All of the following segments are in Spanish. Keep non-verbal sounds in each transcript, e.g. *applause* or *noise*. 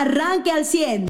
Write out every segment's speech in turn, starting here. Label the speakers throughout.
Speaker 1: arranque al 100.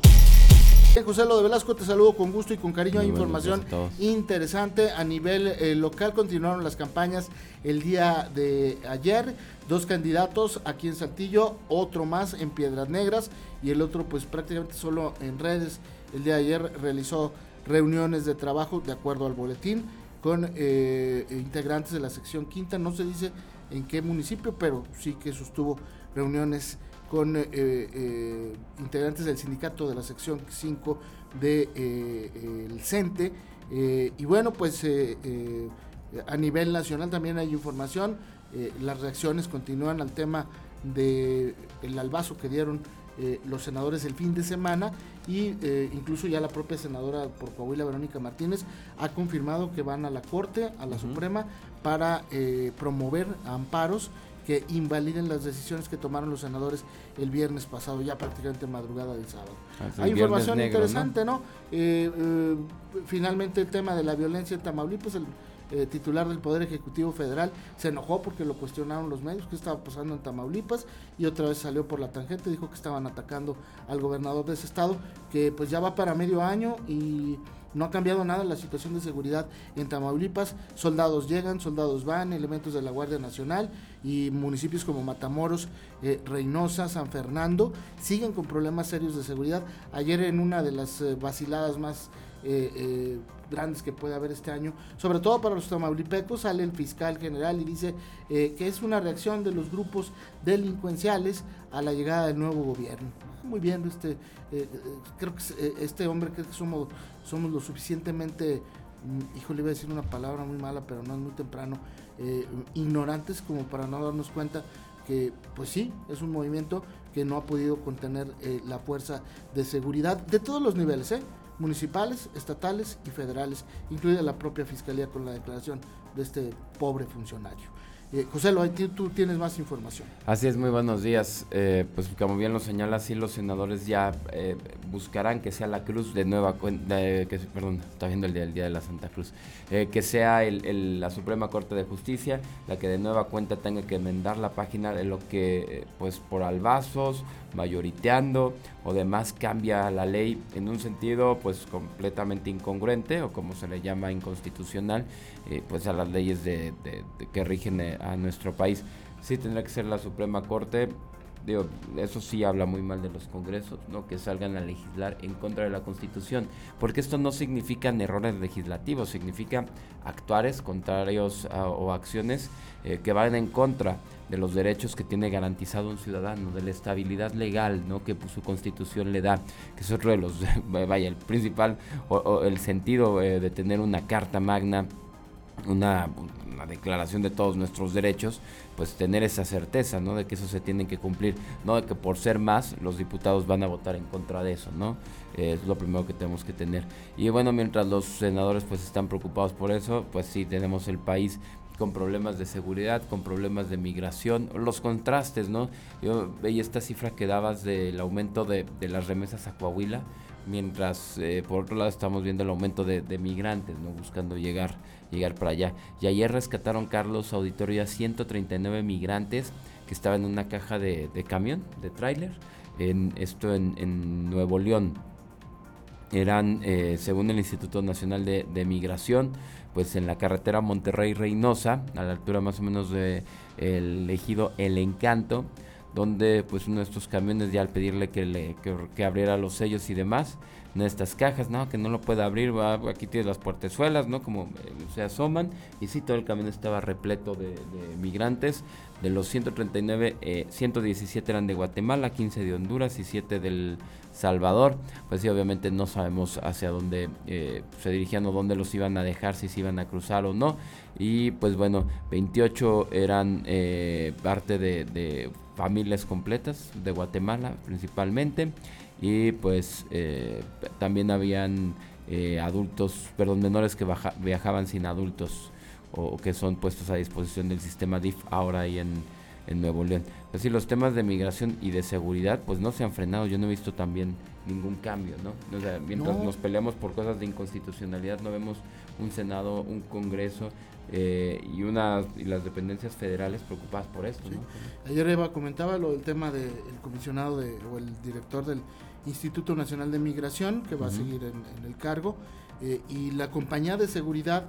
Speaker 2: José Lo de Velasco, te saludo con gusto y con cariño. Hay información interesante a nivel eh, local. Continuaron las campañas el día de ayer. Dos candidatos aquí en Saltillo, otro más en Piedras Negras y el otro pues prácticamente solo en redes. El día de ayer realizó reuniones de trabajo de acuerdo al boletín con eh, integrantes de la sección quinta. No se dice en qué municipio, pero sí que sostuvo reuniones con eh, eh, integrantes del sindicato de la sección 5 del de, el CENTE. y bueno, pues a nivel nacional también hay información. las reacciones continúan al tema del el albazo que dieron los senadores el fin de semana y incluso ya la propia senadora por Coahuila, Verónica Martínez, ha confirmado que van a la Corte, a la Suprema, para promover amparos que invaliden las decisiones que tomaron los senadores el viernes pasado, ya prácticamente madrugada del sábado. Ah, Hay información interesante, ¿no? Eh, eh, finalmente el tema de la violencia en Tamaulipas, el eh, titular del Poder Ejecutivo Federal se enojó porque lo cuestionaron los medios, qué estaba pasando en Tamaulipas, y otra vez salió por la tangente, dijo que estaban atacando al gobernador de ese estado, que pues ya va para medio año y no ha cambiado nada la situación de seguridad en Tamaulipas. Soldados llegan, soldados van, elementos de la Guardia Nacional y municipios como Matamoros, eh, Reynosa, San Fernando siguen con problemas serios de seguridad. Ayer en una de las eh, vaciladas más eh, grandes que puede haber este año, sobre todo para los tamaulipecos, sale el fiscal general y dice que es una reacción de los grupos delincuenciales a la llegada del nuevo gobierno. Muy bien, este, eh, eh, creo que eh, este hombre, creo que somos, somos lo suficientemente, mm, híjole, iba a decir una palabra muy mala, pero no es muy temprano, ignorantes como para no darnos cuenta que, pues sí, es un movimiento que no ha podido contener la fuerza de seguridad de todos los niveles, municipales, estatales y federales, incluida la propia fiscalía con la declaración de este pobre funcionario. Eh, José, tú tienes más información.
Speaker 3: Así es, muy buenos días. Eh, pues como bien lo señala, sí, los senadores ya eh, buscarán que sea la cruz de nueva cuenta, que, perdón, está viendo el día, el día de la Santa Cruz, que sea la Suprema Corte de Justicia la que de nueva cuenta tenga que enmendar la página de lo que, pues por albazos, mayoriteando o demás cambia la ley en un sentido pues completamente incongruente o como se le llama inconstitucional eh, pues a las leyes de, que rigen eh, a nuestro país. Sí tendrá que ser la Suprema Corte Digo, eso sí habla muy mal de los congresos, ¿no? Que salgan a legislar en contra de la Constitución, porque esto no significan errores legislativos, significa actuares contrarios o acciones eh, que van en contra de los derechos que tiene garantizado un ciudadano, de la estabilidad legal, ¿no? Que pues, su Constitución le da, que es otro de los, *laughs* vaya, el principal o, el sentido eh, de tener una carta magna una, declaración de todos nuestros derechos, pues tener esa certeza, ¿no? De que eso se tiene que cumplir, no de que por ser más los diputados van a votar en contra de eso, ¿no? Eh, es lo primero que tenemos que tener. Y bueno, mientras los senadores pues están preocupados por eso, pues sí tenemos el país con problemas de seguridad, con problemas de migración, los contrastes, ¿no? Yo veía esta cifra que dabas del aumento de, las remesas a Coahuila, mientras eh, por otro lado estamos viendo el aumento de, migrantes, ¿no? Buscando llegar, llegar para allá. Y ayer rescataron, Carlos Auditorio, a 139 migrantes que estaban en una caja de, camión, de tráiler, en, esto en, Nuevo León. Eran, eh, según el Instituto Nacional de, de Migración, pues en la carretera Monterrey-Reynosa, a la altura más o menos de el ejido El Encanto, donde pues uno de estos camiones ya al pedirle que le que, abriera los sellos y demás en estas cajas, no, que no lo puede abrir, aquí tiene las puertezuelas, ¿no? Como eh, se asoman y sí, todo el camión estaba repleto de, migrantes, de los 139, 117 eh, eran de Guatemala, 15 de Honduras y 7 del Salvador, pues sí, obviamente no sabemos hacia dónde eh, se dirigían o dónde los iban a dejar, si se iban a cruzar o no, y pues bueno, 28 eran parte de familias completas de Guatemala principalmente y pues eh, también habían eh, adultos, perdón, menores que viajaban sin adultos o, que son puestos a disposición del sistema DIF ahora ahí en, en Nuevo León. Es decir, los temas de migración y de seguridad pues no se han frenado, yo no he visto también ningún cambio, ¿no? mientras nos peleamos por cosas de inconstitucionalidad, no vemos un Senado, un Congreso eh, y, una, y las dependencias federales preocupadas por esto.
Speaker 2: Ayer Eva comentaba lo del tema del comisionado de, o el director del Instituto Nacional de Migración, que va a seguir en, el cargo, eh, y la compañía de seguridad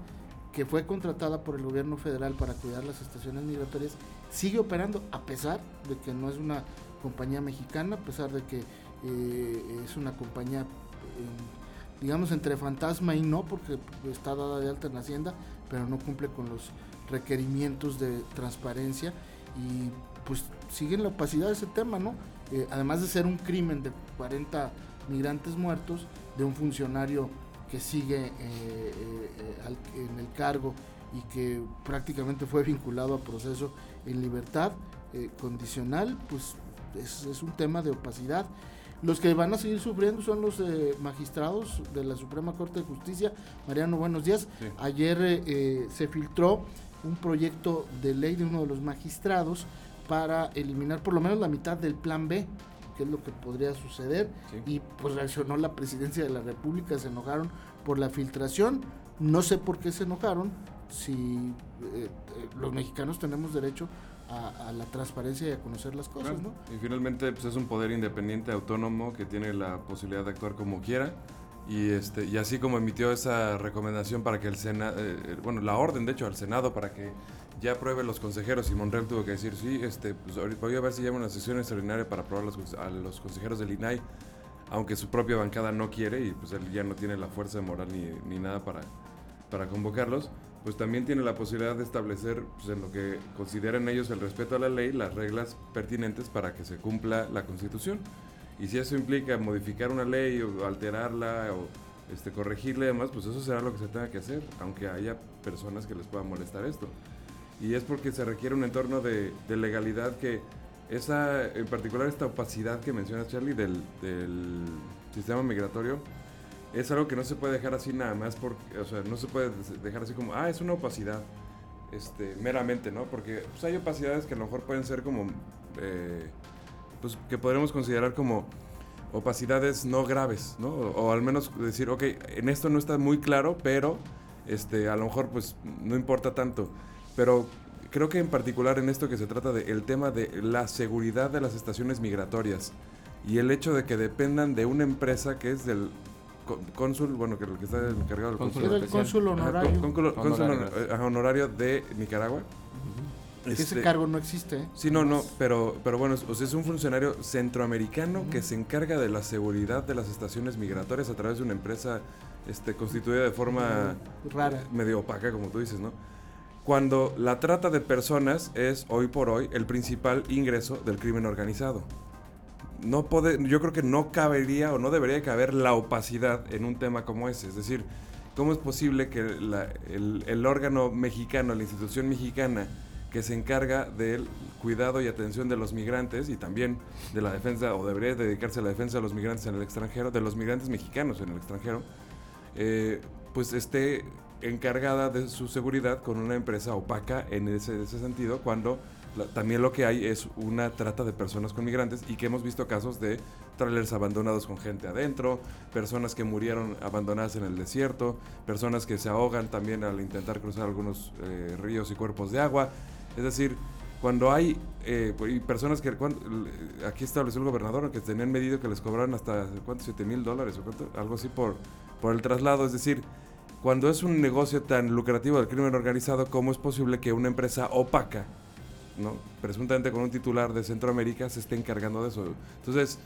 Speaker 2: que fue contratada por el gobierno federal para cuidar las estaciones migratorias, sigue operando a pesar de que no es una compañía mexicana, a pesar de que eh, es una compañía, digamos, entre fantasma y no, porque está dada de alta en Hacienda, pero no cumple con los requerimientos de transparencia y pues siguen la opacidad ese tema, ¿no? Eh, además de ser un crimen de 40 migrantes muertos, de un funcionario que sigue eh, en el cargo y que prácticamente fue vinculado a proceso en libertad condicional, pues es, un tema de opacidad los que van a seguir sufriendo son los eh, magistrados de la Suprema Corte de Justicia. Mariano, buenos días. Ayer eh, eh, se filtró un proyecto de ley de uno de los magistrados para eliminar por lo menos la mitad del plan B, que es lo que podría suceder. Y pues reaccionó la presidencia de la República, se enojaron por la filtración. No sé por qué se enojaron, si los mexicanos tenemos derecho a, la transparencia y a conocer las cosas, ¿no?
Speaker 1: Y finalmente pues, es un poder independiente, autónomo, que tiene la posibilidad de actuar como quiera. Y, este, y así como emitió esa recomendación para que el Senado, eh, eh, bueno, la orden de hecho al Senado para que ya apruebe los consejeros y Monreal tuvo que decir, sí, este, pues voy a ver si llama una sesión extraordinaria para aprobar los, a los consejeros del INAI, aunque su propia bancada no quiere y pues él ya no tiene la fuerza moral ni, ni nada para, para convocarlos pues también tiene la posibilidad de establecer pues, en lo que consideran ellos el respeto a la ley las reglas pertinentes para que se cumpla la Constitución. Y si eso implica modificar una ley o alterarla o este, corregirla y demás, pues eso será lo que se tenga que hacer, aunque haya personas que les pueda molestar esto. Y es porque se requiere un entorno de, legalidad que esa, en particular esta opacidad que menciona Charlie del, del sistema migratorio, es algo que no se puede dejar así nada más, porque, o sea, no se puede dejar así como, ah, es una opacidad, este, meramente, ¿no? Porque pues, hay opacidades que a lo mejor pueden ser como, eh, pues que podremos considerar como opacidades no graves, ¿no? O, al menos decir, ok, en esto no está muy claro, pero este, a lo mejor pues no importa tanto. Pero creo que en particular en esto que se trata de el tema de la seguridad de las estaciones migratorias y el hecho de que dependan de una empresa que es del cónsul, bueno, que el que está encargado del
Speaker 2: cónsul. el cónsul honorario.
Speaker 1: honorario. de Nicaragua.
Speaker 2: Ese este, cargo no existe. ¿eh?
Speaker 1: Sí, no, no, pero, pero bueno, o sea, es un funcionario centroamericano que se encarga de la seguridad de las estaciones migratorias a través de una empresa este, constituida de forma
Speaker 2: rara,
Speaker 1: medio opaca, como tú dices, ¿no? Cuando la trata de personas es hoy por hoy el principal ingreso del crimen organizado no puede, yo creo que no cabería o no debería caber la opacidad en un tema como ese. Es decir, ¿cómo es posible que el, órgano mexicano, la institución mexicana que se encarga del cuidado y atención de los migrantes y también de la defensa, o debería dedicarse a la defensa de los migrantes en el extranjero, de los migrantes mexicanos en el extranjero, eh, pues esté encargada de su seguridad con una empresa opaca en ese, ese sentido, cuando también lo que hay es una trata de personas con migrantes y que hemos visto casos de trailers abandonados con gente adentro, personas que murieron abandonadas en el desierto, personas que se ahogan también al intentar cruzar algunos eh, ríos y cuerpos de agua. Es decir, cuando hay eh, personas que aquí estableció el gobernador que tenían medido que les cobraran hasta ¿cuánto? 7 mil dólares o cuánto, algo así por, por el traslado. Es decir, cuando es un negocio tan lucrativo del crimen organizado, ¿cómo es posible que una empresa opaca ¿no? presuntamente con un titular de Centroamérica, se esté encargando de eso. Entonces,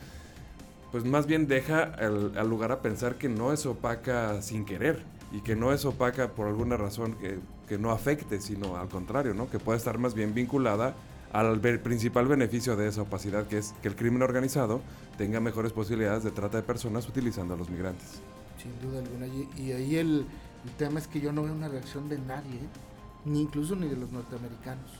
Speaker 1: pues más bien deja al, lugar a pensar que no es opaca sin querer y que no es opaca por alguna razón que, que no afecte, sino al contrario, ¿no? que puede estar más bien vinculada al principal beneficio de esa opacidad, que es que el crimen organizado tenga mejores posibilidades de trata de personas utilizando a los migrantes.
Speaker 2: Sin duda alguna. Y, ahí el, tema es que yo no veo una reacción de nadie, ¿eh? ni incluso ni de los norteamericanos.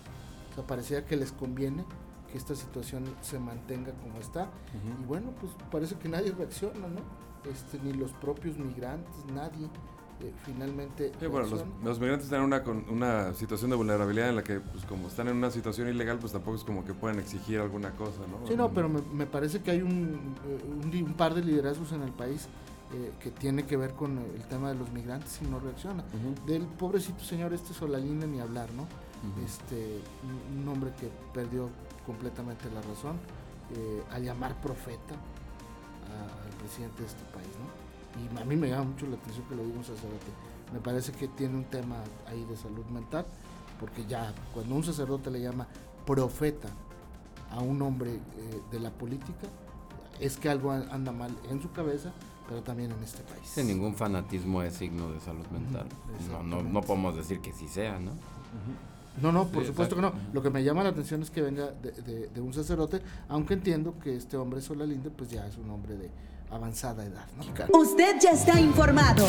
Speaker 2: O sea, parecía que les conviene que esta situación se mantenga como está. Y bueno, pues parece que nadie reacciona, ¿no? Este, ni los propios migrantes, nadie. Eh, finalmente...
Speaker 1: bueno, los, migrantes están en una, una situación de vulnerabilidad en la que, pues como están en una situación ilegal, pues tampoco es como que puedan exigir alguna cosa, ¿no?
Speaker 2: Sí, no, pero me, parece que hay un, un, par de liderazgos en el país que tiene que ver con el tema de los migrantes y no reacciona. Del pobrecito señor este Solalinde ni hablar, ¿no? este, un hombre que perdió completamente la razón eh, al llamar profeta al presidente de este país, ¿no? Y a mí me llama mucho la atención que lo vimos sacerdote. Me parece que tiene un tema ahí de salud mental, porque ya cuando un sacerdote le llama profeta a un hombre eh, de la política, es que algo anda mal en su cabeza, pero también en este país.
Speaker 3: Sin ningún fanatismo es signo de salud mental. no, no, no, podemos decir que sí sea, ¿no?
Speaker 2: No, no, por supuesto que no. Lo que me llama la atención es que venga de, un sacerdote, aunque entiendo que este hombre Solalinde pues ya es un hombre de avanzada edad.
Speaker 4: Usted ya está informado.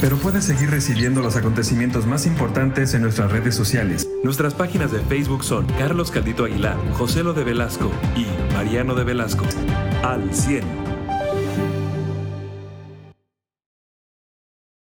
Speaker 5: Pero puede seguir recibiendo los acontecimientos más importantes en nuestras redes sociales. Nuestras páginas de Facebook son Carlos Caldito Aguilar, José Lo de Velasco y Mariano de Velasco. Al 100.